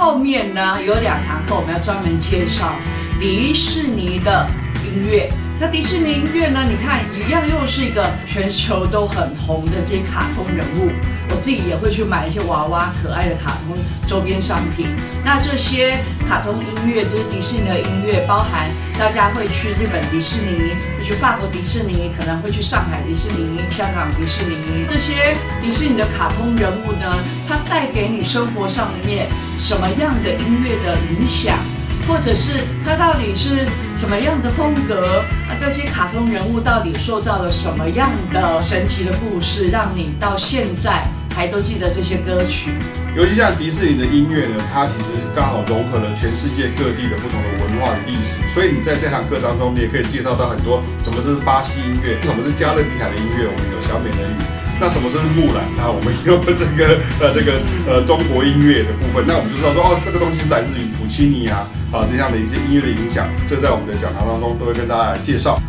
后面呢有两堂课，我们要专门介绍迪士尼的音乐。那迪士尼音乐呢？你看，一样又是一个全球都很红的这些卡通人物。我自己也会去买一些娃娃可爱的卡通周边商品。那这些卡通音乐，就是迪士尼的音乐，包含大家会去日本迪士尼，会去法国迪士尼，可能会去上海迪士尼、香港迪士尼。这些迪士尼的卡通人物呢，它带生活上面什么样的音乐的影响？或者是它到底是什么样的风格？啊，这些卡通人物到底塑造了什么样的神奇的故事，让你到现在还都记得这些歌曲？尤其像迪士尼的音乐呢，它其实刚好融合了全世界各地的不同的文化与历史，所以你在这堂课当中，你也可以介绍到很多什么是巴西音乐，什么是加勒比海的音乐，我们有小美人鱼。那什么是木兰？那我们用这个呃这个呃中国音乐的部分，那我们就知道说哦，这个东西是来自于普契尼啊啊这样的一些音乐的影响，这在我们的讲堂当中都会跟大家来介绍。